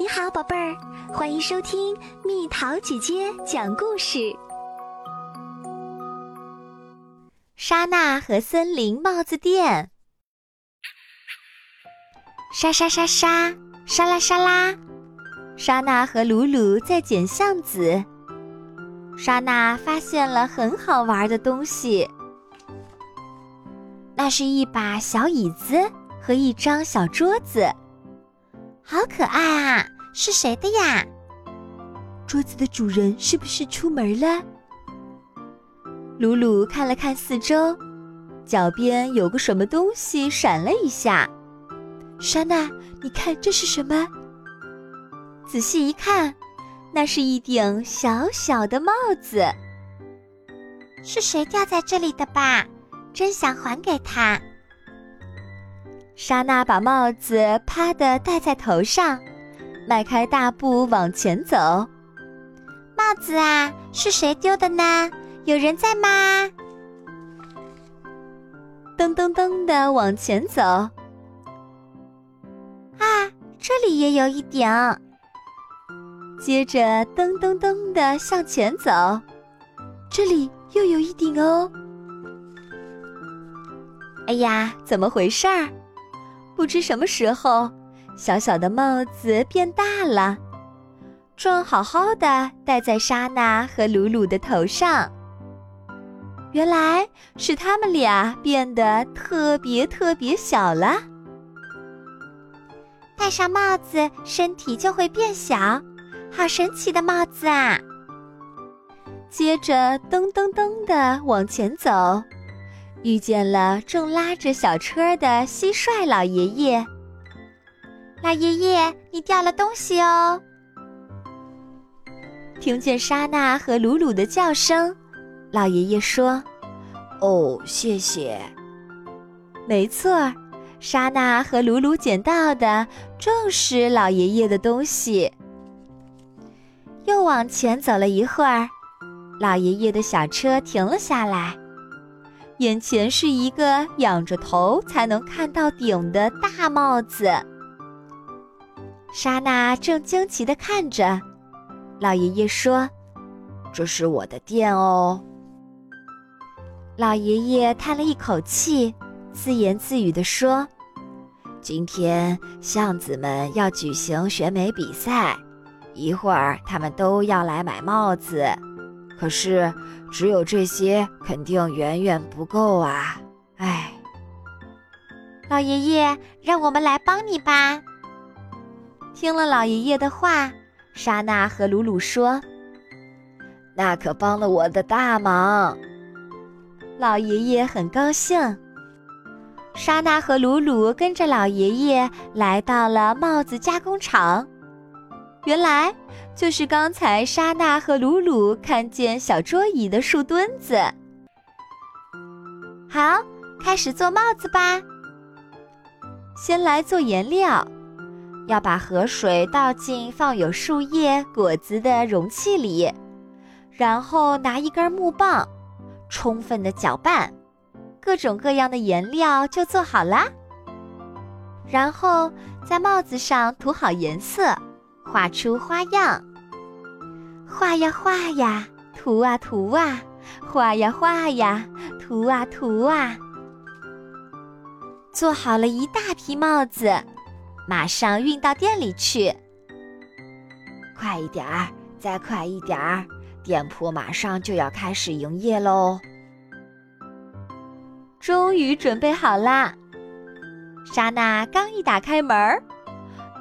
你好，宝贝儿，欢迎收听蜜桃姐姐讲故事。莎娜和森林帽子店，沙沙沙沙，沙拉沙拉，莎娜和鲁鲁在捡橡子。莎娜发现了很好玩的东西，那是一把小椅子和一张小桌子。好可爱啊！是谁的呀？桌子的主人是不是出门了？鲁鲁看了看四周，脚边有个什么东西闪了一下。莎娜，你看这是什么？仔细一看，那是一顶小小的帽子。是谁掉在这里的吧？真想还给他。莎娜把帽子啪的戴在头上，迈开大步往前走。帽子啊，是谁丢的呢？有人在吗？噔噔噔的往前走。啊，这里也有一顶。接着噔噔噔的向前走，这里又有一顶哦。哎呀，怎么回事儿？不知什么时候，小小的帽子变大了，正好好的戴在莎娜和鲁鲁的头上。原来是他们俩变得特别特别小了。戴上帽子，身体就会变小，好神奇的帽子啊！接着噔噔噔的往前走。遇见了正拉着小车的蟋蟀老爷爷。老爷爷，你掉了东西哦！听见莎娜和鲁鲁的叫声，老爷爷说：“哦，谢谢。”没错，莎娜和鲁鲁捡到的正是老爷爷的东西。又往前走了一会儿，老爷爷的小车停了下来。眼前是一个仰着头才能看到顶的大帽子。莎娜正惊奇地看着，老爷爷说：“这是我的店哦。”老爷爷叹了一口气，自言自语地说：“今天巷子们要举行选美比赛，一会儿他们都要来买帽子。”可是，只有这些肯定远远不够啊！唉，老爷爷，让我们来帮你吧。听了老爷爷的话，莎娜和鲁鲁说：“那可帮了我的大忙。”老爷爷很高兴。莎娜和鲁鲁跟着老爷爷来到了帽子加工厂。原来就是刚才莎娜和鲁鲁看见小桌椅的树墩子。好，开始做帽子吧。先来做颜料，要把河水倒进放有树叶、果子的容器里，然后拿一根木棒，充分的搅拌，各种各样的颜料就做好啦。然后在帽子上涂好颜色。画出花样，画呀画呀，涂啊涂啊，画呀画呀，涂啊涂啊。做好了一大批帽子，马上运到店里去。快一点儿，再快一点儿，店铺马上就要开始营业喽！终于准备好啦！莎娜刚一打开门儿。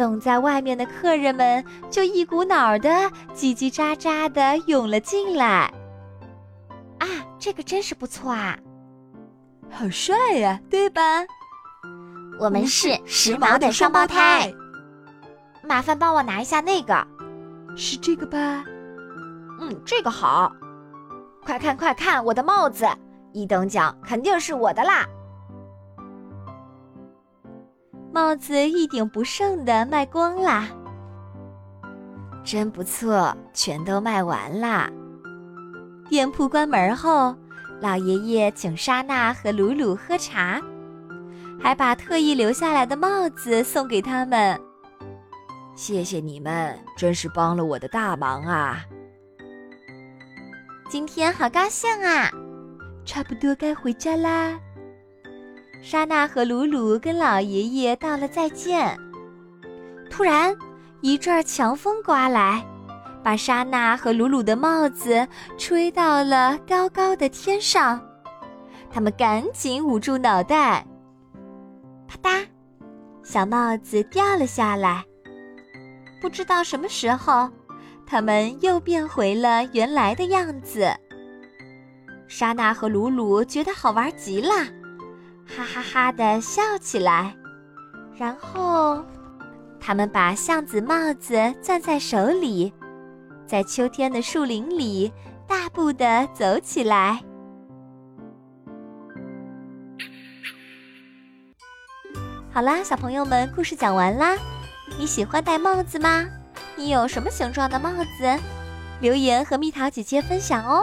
等在外面的客人们就一股脑的叽叽喳喳的涌了进来。啊，这个真是不错啊！好帅呀，对吧？我们是时髦的双胞胎。麻烦帮我拿一下那个，是这个吧？嗯，这个好。快看快看，我的帽子，一等奖肯定是我的啦！帽子一顶不剩的卖光啦，真不错，全都卖完啦。店铺关门后，老爷爷请莎娜和鲁鲁喝茶，还把特意留下来的帽子送给他们。谢谢你们，真是帮了我的大忙啊！今天好高兴啊！差不多该回家啦。莎娜和鲁鲁跟老爷爷道了再见。突然，一阵强风刮来，把莎娜和鲁鲁的帽子吹到了高高的天上。他们赶紧捂住脑袋，啪嗒，小帽子掉了下来。不知道什么时候，他们又变回了原来的样子。莎娜和鲁鲁觉得好玩极了，哈哈哈的笑起来。然后，他们把橡子帽子攥在手里，在秋天的树林里大步的走起来。好啦，小朋友们，故事讲完啦。你喜欢戴帽子吗？你有什么形状的帽子？留言和蜜桃姐姐分享哦。